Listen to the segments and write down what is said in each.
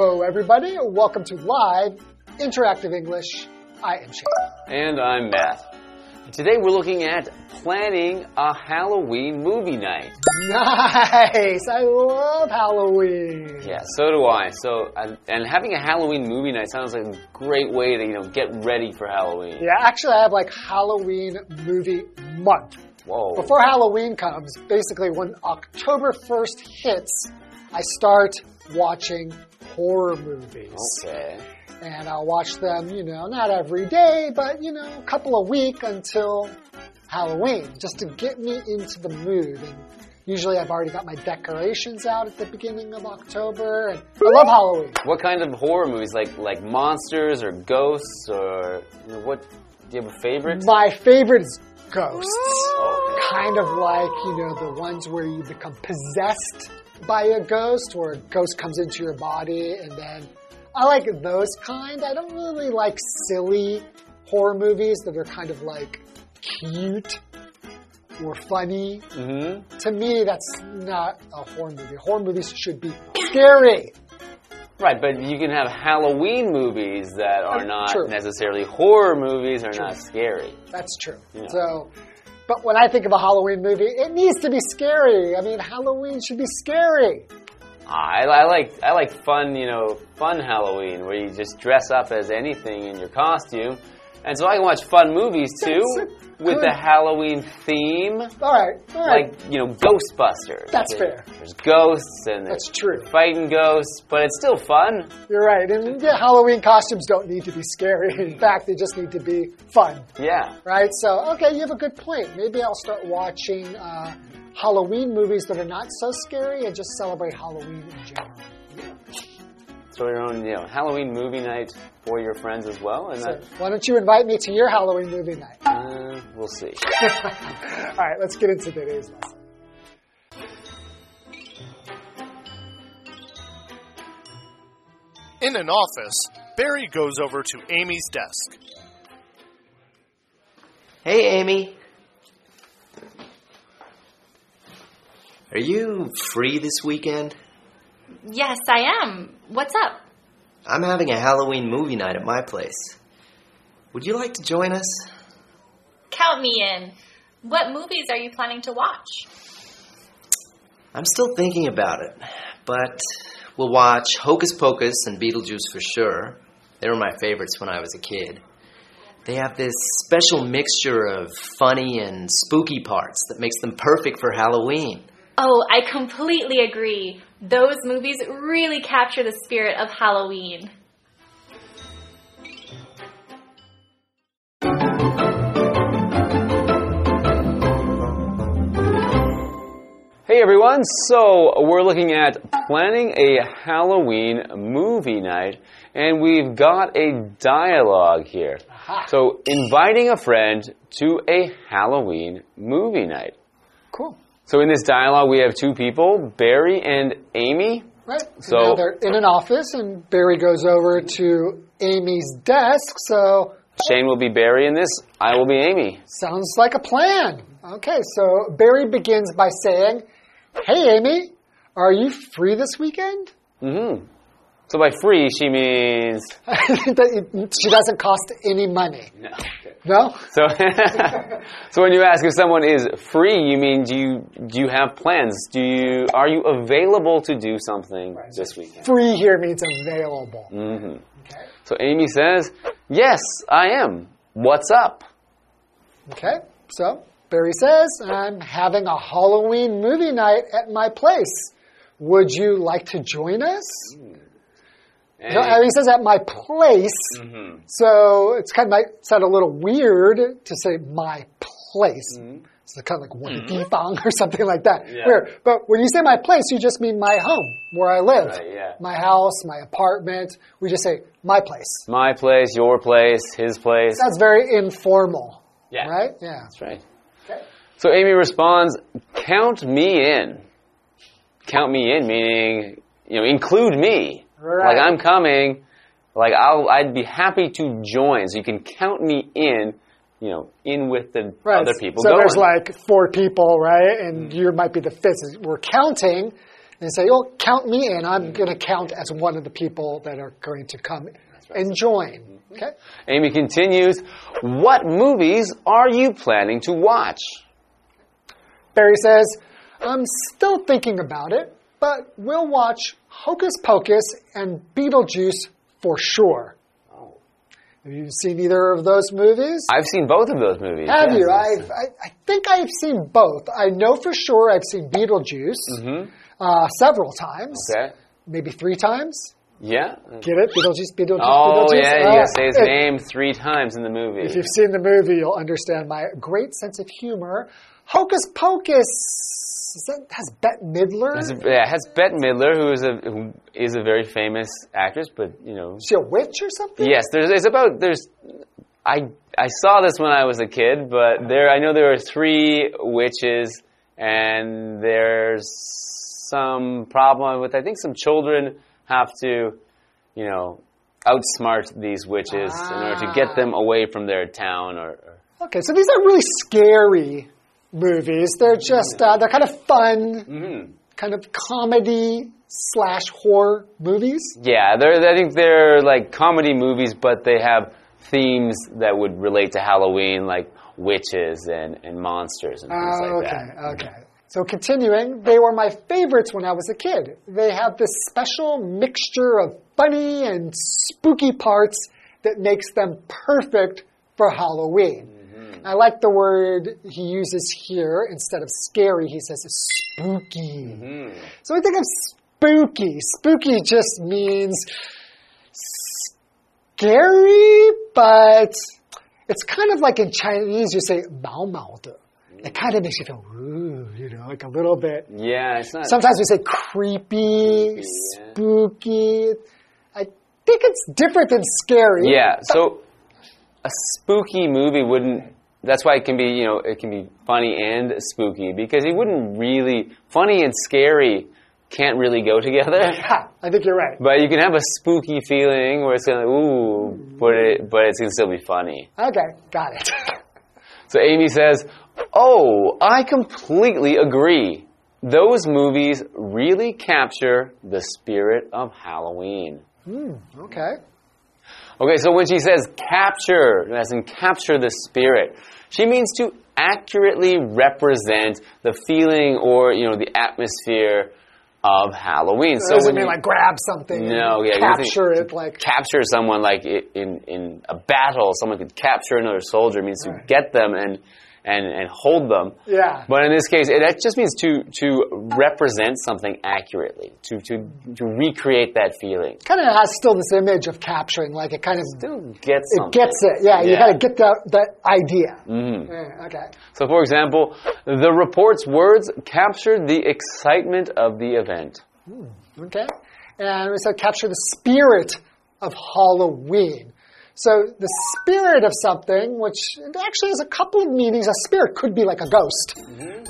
Hello, everybody. Welcome to Live Interactive English. I am Shane. And I'm Matt. Today we're looking at planning a Halloween movie night. Nice. I love Halloween. Yeah, so do I. So, and and having a Halloween movie night sounds like a great way to, you know, get ready for Halloween. Yeah, actually, I have like Halloween movie month. Whoa. Before Halloween comes, basically when October 1st hits, I start watching horror movies. Okay. And I'll watch them, you know, not every day, but, you know, a couple of week until Halloween, just to get me into the mood. And usually I've already got my decorations out at the beginning of October. And I love Halloween. What kind of horror movies? Like like monsters or ghosts or you know, what? Do you have a favorite? My favorite is ghosts. Okay. Kind of like, you know, the ones where you become possessed by a ghost, where a ghost comes into your body and then I like those kind. I don't really like silly horror movies that are kind of like cute or funny. Mm-hmm. To me, that's not a horror movie. Horror movies should be scary. Right, but you can have Halloween movies that are not true. necessarily horror movies or not scary. That's true. Yeah. So, but when I think of a Halloween movie, it needs to be scary. I mean, Halloween should be scary. I, I like I like fun, you know, fun Halloween where you just dress up as anything in your costume, and so I can watch fun movies too with the Halloween theme, All right, all right. like you know, Ghostbusters. That's fair. There's ghosts and That's true. fighting ghosts, but it's still fun. You're right. And yeah, Halloween costumes don't need to be scary. In fact, they just need to be fun, Yeah. right? So, okay, you have a good point. Maybe I'll start watching uh, Halloween movies that are not so scary and just celebrate Halloween in general. So your own, you know, Halloween movie night for your friends as well, and So, that, why don't you invite me to your Halloween movie night? uh, we'll see. All right, let's get into today's lesson. In an office, Barry goes over to Amy's desk. Hey, Amy. Are you free this weekend? Yes, I am. What's up? I'm having a Halloween movie night at my place. Would you like to join us? Count me in. What movies are you planning to watch? I'm still thinking about it, but we'll watch Hocus Pocus and Beetlejuice for sure. They were my favorites when I was a kid. They have this special mixture of funny and spooky parts that makes them perfect for Halloween. Oh, I completely agree. Those movies really capture the spirit of Halloween. Hey everyone, so we're looking at planning a Halloween movie night, and we've got a dialogue here. So, inviting a friend to a Halloween movie night. Cool. So, in this dialogue, we have two people, Barry and Amy. Right. So- now they're in an office, and Barry goes over to Amy's desk. So Shane will be Barry in this, I will be Amy. sounds like a plan. Okay, so Barry begins by saying, "Hey, Amy, are you free this weekend?" hmm So, by free, she means. It- she doesn't cost any money. No. No. So, so when you ask if someone is free, you mean do you do you have plans? Do you are you available to do something this weekend? Free here means available. hmm So Amy says, "Yes, I am. What's up?" Okay, so Barry says, I'm having a Halloween movie night at my place. Would you like to join us? And I mean, he says at my place. Mm -hmm. So it's kind of might sound a little weird to say my place. Mm -hmm. It's kind of like one mm -hmm. or something like that. Yeah. Weird. But when you say my place, you just mean my home, where I live, right, yeah. my house, my apartment. We just say my place. My place, your place, his place. That's very informal. Yeah. Right? Yeah. That's right. Okay. So Amy responds, "Count me in." Count me in, meaning you know, include me. Right. Like I'm coming. Like I'll, I'd be happy to join. So you can count me in you know, in with the Right. other people. So going. there's like four people, right? And mm-hmm. you might be the fifth. We're counting and say, oh, count me in. I'm mm-hmm. going to count as one of the people that are going to come and join. Mm-hmm. Okay? Amy continues, What movies are you planning to watch? Barry says, I'm still thinking about it, but we'll watch Hocus Pocus and Beetlejuice for sure. Have you seen either of those movies? I've seen both of those movies. Have yes. you? I've, I, I think I've seen both. I know for sure I've seen Beetlejuice uh, several times, Mm-hmm. Okay. maybe three times. Yeah. Get it? Beetlejuice, Beetlejuice, Oh, Beetlejuice. yeah, Uh, you say his name three times in the movie. If you've seen the movie, you'll understand my great sense of humor. Hocus Pocus is that, has Bette Midler. Yeah, it has Bette Midler, who is a who is a very famous actress, but you know, Is she a witch or something? yes, there's it's about there's I I saw this when I was a kid, but there I know there are three witches, and there's some problem with I think some children have to, you know, outsmart these witches in order to get ah. them away from their town or. or Okay, so these are really scary movies. They're just uh, they're kind of fun, Mm-hmm. kind of comedy slash horror movies. Yeah, they're, I think they're like comedy movies, but they have themes that would relate to Halloween, like witches and, and monsters and things Oh, like okay, that. okay. So continuing, they were my favorites when I was a kid. They have this special mixture of funny and spooky parts that makes them perfect for Halloween. Mm. I like the word he uses here. Instead of scary, he says spooky. Mm -hmm. So I think of spooky. Spooky just means scary, but it's kind of like in Chinese, you say mao mao de. It kind of makes you feel, ooh, you know, like a little bit. Yeah, it's not. Sometimes we say creepy, creepy spooky. Yeah. I think it's different than scary. Yeah, so a spooky movie wouldn't that's why it can be, you know, it can be funny and spooky because it wouldn't really funny and scary can't really go together. Ha, I think you're right. But you can have a spooky feeling where it's gonna ooh, but it but it's gonna still be funny. Okay, got it. So Amy says, Oh, I completely agree. Those movies really capture the spirit of Halloween. Hmm, okay. Okay, so when she says capture, as in capture the spirit, she means to accurately represent the feeling or, you know, the atmosphere of Halloween. So So doesn't mean you- like grab something No, yeah, capture it like capture someone like in in a battle, someone could capture another soldier means to get them and and and hold them. Yeah. But in this case, it it just means to to represent something accurately, to to to recreate that feeling. kind of has still this image of capturing, like it kind of Still get it gets it. Yeah, you Yeah. got to get that that idea. Mhm. Yeah, okay. So, for example, the report's words captured the excitement of the event. Okay. And we said capture the spirit of Halloween. So the spirit of something, which actually has a couple of meanings. A spirit could be like a ghost,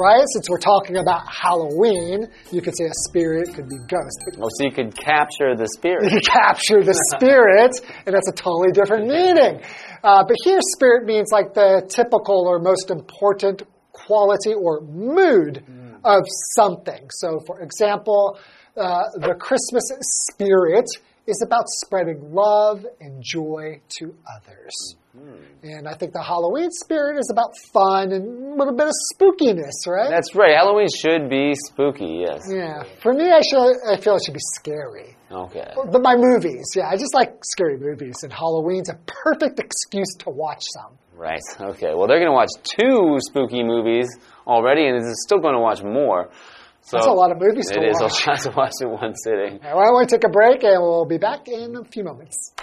right? Since we're talking about Halloween, you could say a spirit could be ghost. But Oh, so you could capture the spirit. you capture the spirit, and that's a totally different meaning. Uh, but here, spirit means like the typical or most important quality or mood of something. So, for example, uh, the Christmas spirit is about spreading love and joy to others. Mm-hmm. And I think the Halloween spirit is about fun and a little bit of spookiness, right? That's right. Halloween should be spooky. Yes. yeah. For me, I, should, I feel it should be scary. Okay. But my movies, yeah, I just like scary movies, and Halloween's a perfect excuse to watch some. Right. Okay. Well, they're going to watch two spooky movies already, and they're still going to watch more. So That's a lot of movies to It is watch. a lot to watch in one sitting. All right, why don't we take a break, and we'll be back in a few moments.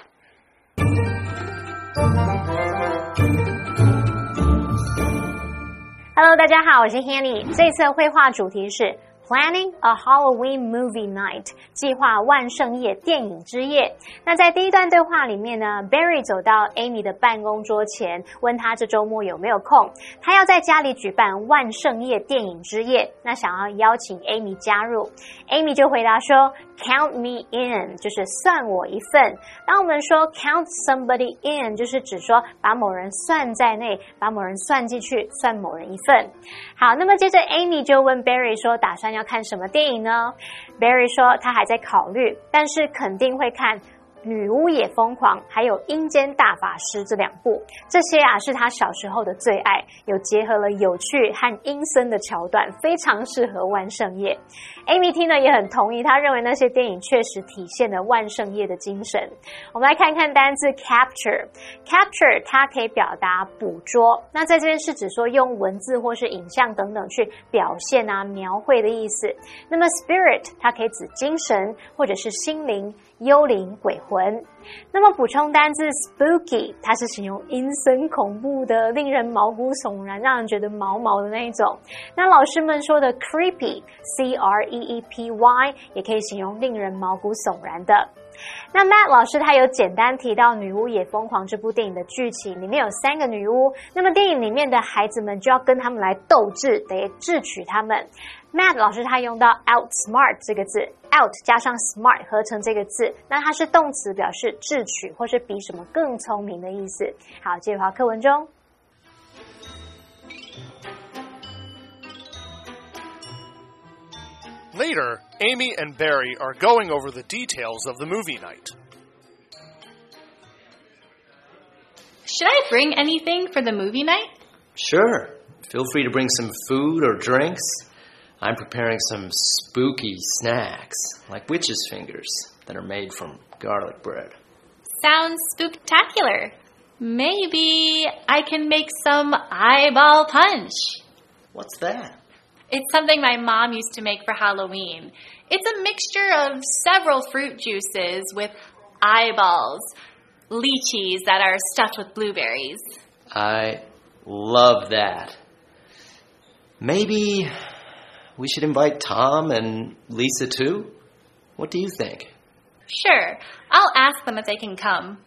Hello，大家好，我是 Hanny。这次的绘画主题是 Planning a Halloween Movie Night，计划万圣夜电影之夜。那在第一段对话里面呢，Barry 走到 Amy 的办公桌前，问他这周末有没有空，他要在家里举办万圣夜电影之夜，那想要邀请 Amy 加入。Amy 就回答说 count me in，就是算我一份。当我们说 count somebody in，就是指说把某人算在内，把某人算进去，算某人一份。好，那么接着 Amy 就问 Barry 说，打算要看什么电影呢？Barry 说他还在考虑，但是肯定会看。女巫也疯狂，还有阴间大法师这两部，这些啊是他小时候的最爱，有结合了有趣和阴森的桥段，非常适合万圣夜。Amy 听呢也很同意，他认为那些电影确实体现了万圣夜的精神。我们来看看单字 capture，capture 它可以表达捕捉，那在这边是指说用文字或是影像等等去表现啊描绘的意思。那么 spirit 它可以指精神或者是心灵。幽灵、鬼魂。那么补充单字 spooky，它是形容阴森、恐怖的、令人毛骨悚然、让人觉得毛毛的那一种。那老师们说的 creepy，c r e e p y，也可以形容令人毛骨悚然的。那 Matt 老师他有简单提到《女巫也疯狂》这部电影的剧情，里面有三个女巫，那么电影里面的孩子们就要跟他们来斗智，得智取他们。Matt 老师他用到 outsmart 这个字，out 加上 smart 合成这个字，那它是动词，表示智取或是比什么更聪明的意思。好，接着回课文中。Later, Amy and Barry are going over the details of the movie night. Should I bring anything for the movie night? Sure. Feel free to bring some food or drinks. I'm preparing some spooky snacks, like witch's fingers, that are made from garlic bread. Sounds spooktacular. Maybe I can make some eyeball punch. What's that? It's something my mom used to make for Halloween. It's a mixture of several fruit juices with eyeballs, lychees that are stuffed with blueberries. I love that. Maybe we should invite Tom and Lisa too? What do you think? Sure. I'll ask them if they can come.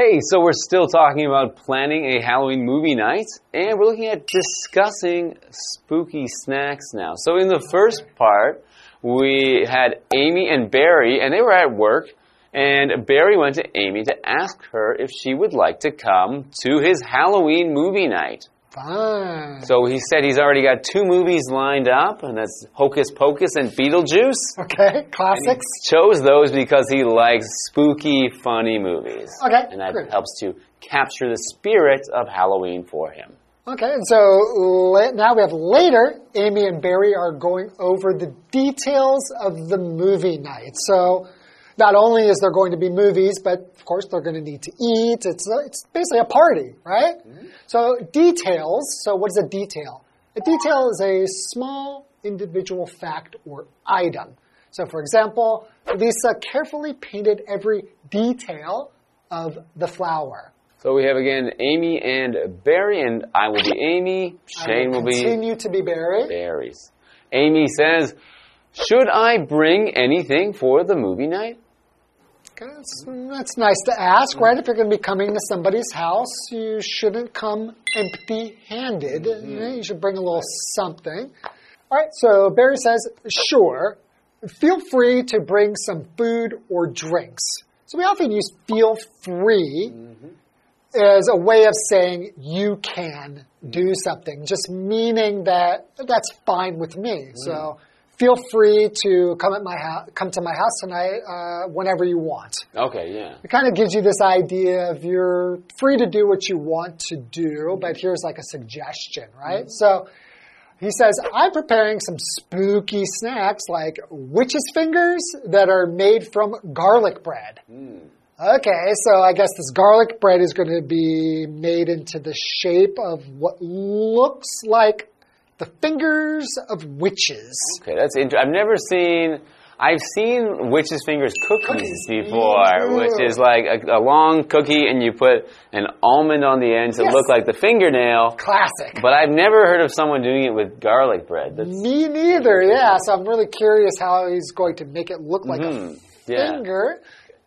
Hey, so we're still talking about planning a Halloween movie night, and we're looking at discussing spooky snacks now. So, in the first part, we had Amy and Barry, and they were at work. And Barry went to Amy to ask her if she would like to come to his Halloween movie night. Fine. So he said he's already got two movies lined up, and that's Hocus Pocus and Beetlejuice. Okay, classics. Chose those because he likes spooky, funny movies. Okay, And that good. helps to capture the spirit of Halloween for him. Okay, and so now we have later, Amy and Barry are going over the details of the movie night. So not only is there going to be movies, but of course they're going to need to eat. It's, a, it's basically a party, right? Mm-hmm. So details, so what is a detail? A detail is a small individual fact or item. So for example, Lisa carefully painted every detail of the flower. So we have again Amy and Barry, and I will be Amy. Shane will be continue to be Barry. Barry's. Amy says, Should I bring anything for the movie night? That's, that's nice to ask, right? If you're going to be coming to somebody's house, you shouldn't come empty handed. Mm-hmm. You should bring a little something. All right, so Barry says, sure. Feel free to bring some food or drinks. So we often use feel free mm-hmm. as a way of saying you can do mm-hmm. something, just meaning that that's fine with me. So feel free to come at my house, come to my house tonight uh, whenever you want. Okay, yeah. It kind of gives you this idea of you're free to do what you want to do, but here's like a suggestion, right? So he says, I'm preparing some spooky snacks like witch's fingers that are made from garlic bread. Okay, so I guess this garlic bread is going to be made into the shape of what looks like the fingers of witches. Okay, that's interesting. I've never seen. I've seen witches' fingers cookies Cookies. before, Mm. which is like a, a long cookie, and you put an almond on the end to Yes. look like the fingernail. Classic. But I've never heard of someone doing it with garlic bread. That's, Me neither, yeah. So I'm really curious how he's going to make it look like Mhm, a yeah. finger.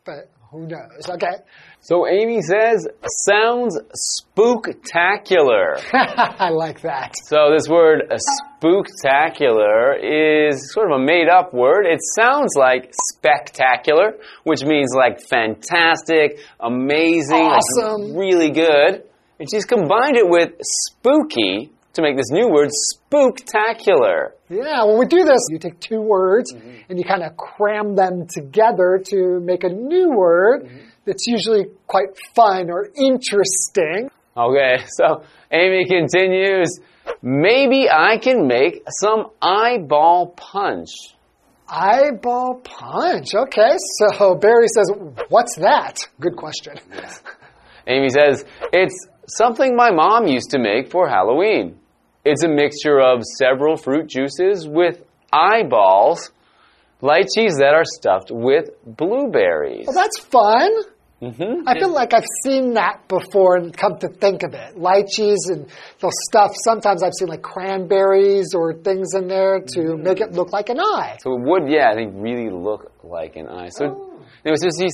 But Who knows? Okay. So Amy says, sounds spooktacular. I like that. So this word uh, spooktacular is sort of a made up word. It sounds like spectacular, which means like fantastic, amazing, like Awesome. really good. And she's combined it with spooky to make this new word spooktacular. Yeah, when we do this, you take two words and you kind of cram them together to make a new word that's usually quite fun or interesting. Okay, so Amy continues, maybe I can make some eyeball punch. Eyeball punch. Okay, so Barry says, What's that? Good question. Amy says, It's something my mom used to make for Halloween. It's a mixture of several fruit juices with eyeballs, lychees that are stuffed with blueberries. Well, that's fun. Hmm I feel like I've seen that before and come to think of it. Lychees and they'll stuff, sometimes I've seen like cranberries or things in there to make it look like an eye. So it would, yeah, I think, really look like an eye. So anyway, so he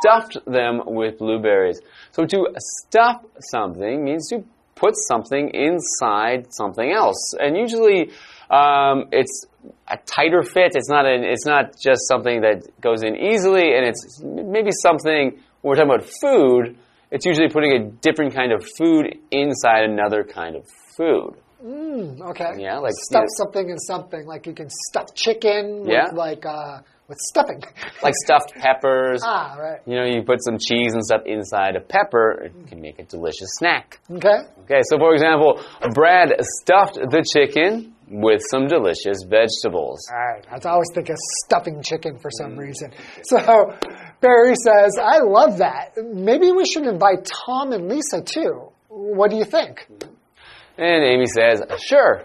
stuffed them with blueberries. So to stuff something means to put something inside something else, and usually um, it's a tighter fit. It's not an, It's not just something that goes in easily, and it's maybe something. When we're talking about food, it's usually putting a different kind of food inside another kind of food. Okay. Yeah, like- stuff something in something. Like you can stuff chicken Yeah. with like uh with stuffing. Like stuffed peppers. ah, right. You know, you put some cheese and stuff inside a pepper, it can make a delicious snack. Okay. Okay, so for example, Brad stuffed the chicken with some delicious vegetables. All right. I always think of stuffing chicken for some reason. So Barry says, I love that. Maybe we should invite Tom and Lisa too. What do you think? And Amy says, Sure,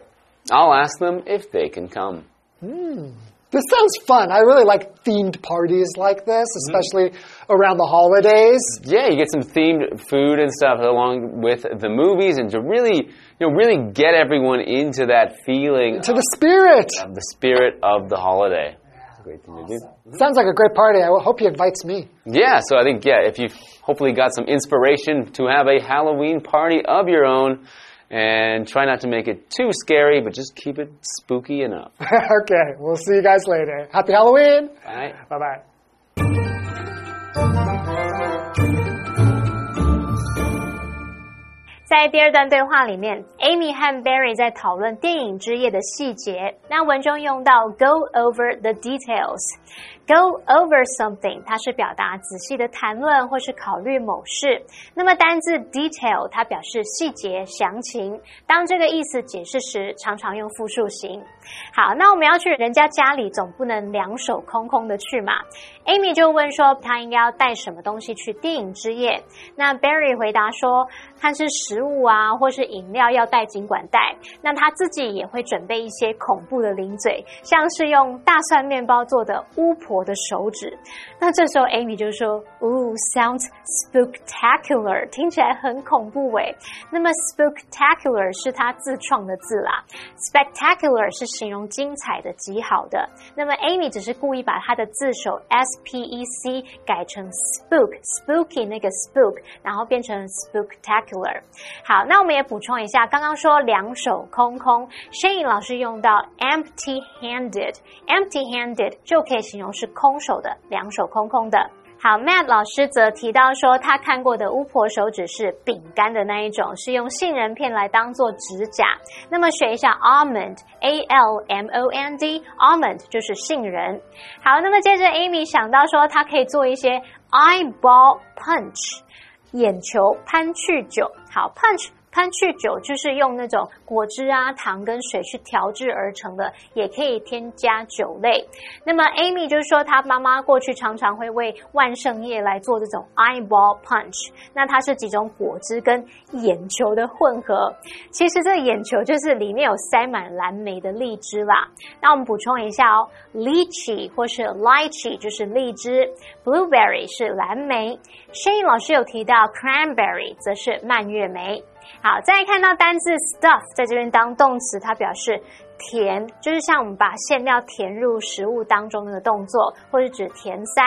I'll ask them if they can come. Hmm. This sounds fun. I really like themed parties like this, especially around the holidays. Yeah, you get some themed food and stuff along with the movies, and to really, you know, really get everyone into that feeling To the spirit. of the spirit of the holiday. Great thing to do. Mm-hmm. Sounds like a great party. I hope he invites me. Yeah, so I think, yeah, if you've hopefully got some inspiration to have a Halloween party of your own, and try not to make it too scary, but just keep it spooky enough. okay. We'll see you guys later. Happy Halloween. All right? Bye bye. 在第二段对话里面，Amy 和 Barry 在讨论电影之夜的细节。那文中用到 go over the details。Go over something，它是表达仔细的谈论或是考虑某事。那么单字 detail，它表示细节、详情。当这个意思解释时，常常用复数形。好，那我们要去人家家里，总不能两手空空的去嘛。Amy 就问说，她应该要带什么东西去电影之夜？那 Barry 回答说，看是食物啊，或是饮料要带，尽管带。那他自己也会准备一些恐怖的零嘴，像是用大蒜面包做的巫婆的手指。那这时候 Amy 就说：“Oh, sounds spectacular，听起来很恐怖诶。那么 spectacular 是他自创的字啦，spectacular 是形容精彩的、极好的。那么 Amy 只是故意把他的字首 s p e c 改成 spook，spooky 那个 spook，然后变成 spectacular。好，那我们也补充一下，刚刚说两手空空，Shane 老师用到 empty-handed，empty-handed 就可以形容是空手的，两手空空的。好，Matt 老师则提到说，他看过的巫婆手指是饼干的那一种，是用杏仁片来当做指甲。那么学一下 almond，a l m o n d，almond 就是杏仁。好，那么接着 Amy 想到说，她可以做一些 eyeball punch，眼球潘去酒。好，punch。潘去酒就是用那种果汁啊、糖跟水去调制而成的，也可以添加酒类。那么 Amy 就是说，她妈妈过去常常会为万圣夜来做这种 eyeball punch，那它是几种果汁跟眼球的混合。其实这眼球就是里面有塞满蓝莓的荔枝啦。那我们补充一下哦，lychee 或是 lychee 就是荔枝，blueberry 是蓝莓。Shane 老师有提到 cranberry 则是蔓越莓。好，再看到单字 stuff 在这边当动词，它表示填，就是像我们把馅料填入食物当中那个动作，或是指填塞。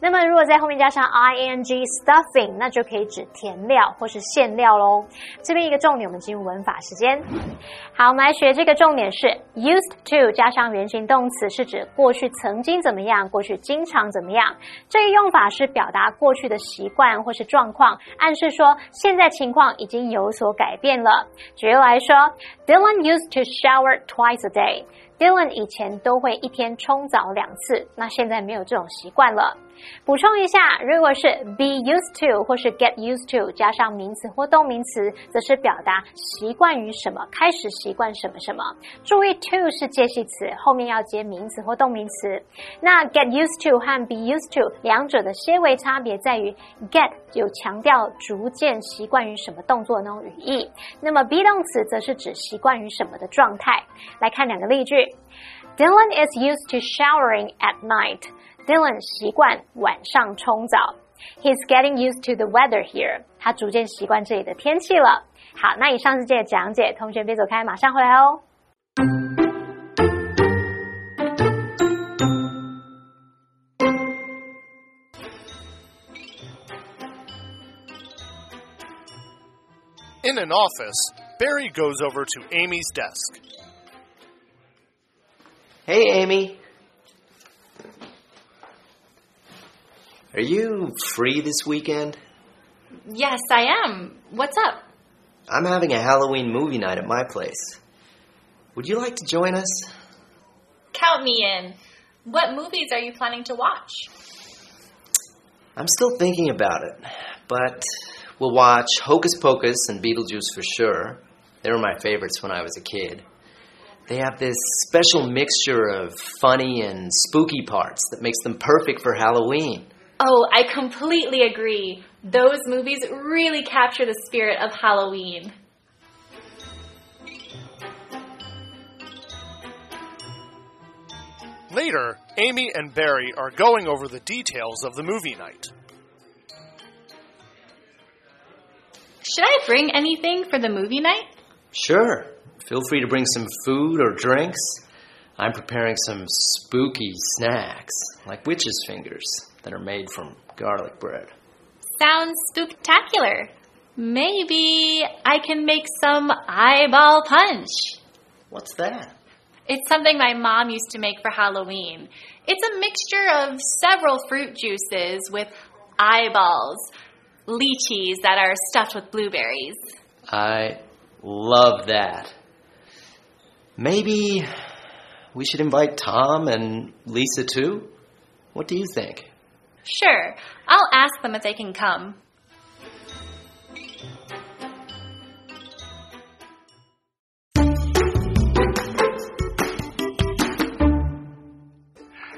那么如果在后面加上 ing stuffing，那就可以指填料或是馅料喽。这边一个重点，我们进入文法时间。好，我们来学这个重点是 used to 加上原形动词，是指过去曾经怎么样，过去经常怎么样。这一用法是表达过去的习惯或是状况，暗示说现在情况已经有所改变了。举例来说，Dylan used to shower twice a day。Dylan 以前都会一天冲澡两次，那现在没有这种习惯了。补充一下，如果是 be used to 或是 get used to 加上名词或动名词，则是表达习惯于什么，开始习惯什么什么。注意 to 是介系词，后面要接名词或动名词。那 get used to 和 be used to 两者的些微差别在于，get 有强调逐渐习惯于什么动作那种语义，那么 be 动词则是指习惯于什么的状态。来看两个例句：Dylan is used to showering at night。Dylan 习惯晚上冲澡。He's getting used to the weather here。他逐渐习惯这里的天气了。好，那以上是这个讲解，同学别走开，马上回来哦。In an office, Barry goes over to Amy's desk. Hey, Amy. Are you free this weekend? Yes, I am. What's up? I'm having a Halloween movie night at my place. Would you like to join us? Count me in. What movies are you planning to watch? I'm still thinking about it, but we'll watch Hocus Pocus and Beetlejuice for sure. They were my favorites when I was a kid. They have this special mixture of funny and spooky parts that makes them perfect for Halloween. Oh, I completely agree. Those movies really capture the spirit of Halloween. Later, Amy and Barry are going over the details of the movie night. Should I bring anything for the movie night? Sure. Feel free to bring some food or drinks. I'm preparing some spooky snacks, like witches' fingers, that are made from garlic bread. Sounds spooktacular. Maybe I can make some eyeball punch. What's that? It's something my mom used to make for Halloween. It's a mixture of several fruit juices with eyeballs, lychees that are stuffed with blueberries. I love that. Maybe we should invite Tom and Lisa too? What do you think? Sure, I'll ask them if they can come.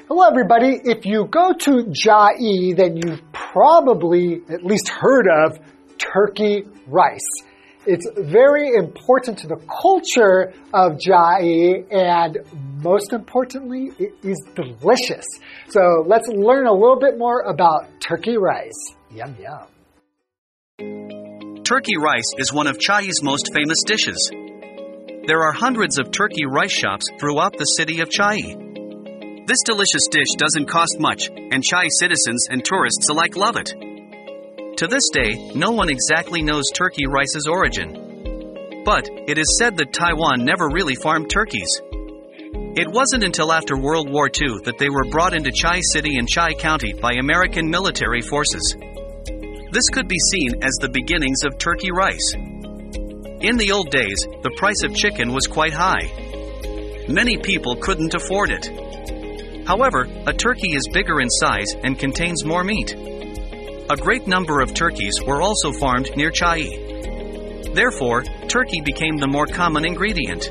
Hello, everybody. If you go to Chiayi, then you've probably at least heard of turkey rice. It's very important to the culture of Chiayi, and most importantly, it is delicious. So let's learn a little bit more about turkey rice. Yum, yum. Turkey rice is one of Chiayi's most famous dishes. There are hundreds of turkey rice shops throughout the city of Chiayi. This delicious dish doesn't cost much, and Chai citizens and tourists alike love it. To this day, no one exactly knows turkey rice's origin. But it is said that Taiwan never really farmed turkeys. It wasn't until after World War II that they were brought into Chiayi City and Chiayi County by American military forces. This could be seen as the beginnings of turkey rice. In the old days, the price of chicken was quite high. Many people couldn't afford it. However, a turkey is bigger in size and contains more meat. A great number of turkeys were also farmed near Chiayi. Therefore, turkey became the more common ingredient.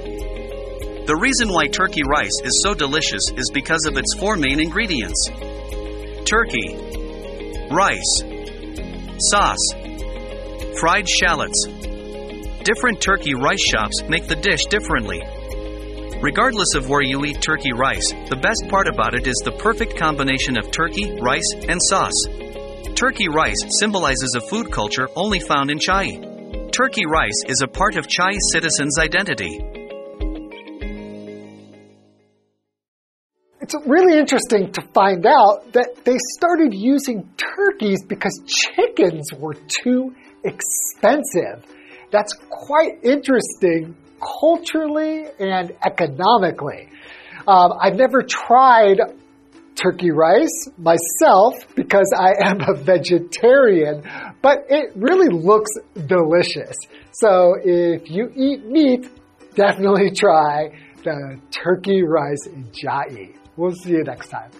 The reason why turkey rice is so delicious is because of its four main ingredients turkey, rice, sauce, fried shallots. Different turkey rice shops make the dish differently. Regardless of where you eat turkey rice, the best part about it is the perfect combination of turkey, rice, and sauce. Turkey rice symbolizes a food culture only found in Chiayi. Turkey rice is a part of Chiayi citizens' identity. it's really interesting to find out that they started using turkeys because chickens were too expensive. That's quite interesting culturally and economically. Um, I've never tried turkey rice myself because I am a vegetarian, but it really looks delicious. So if you eat meat, definitely try the turkey rice Chiayi. We'll see you next time.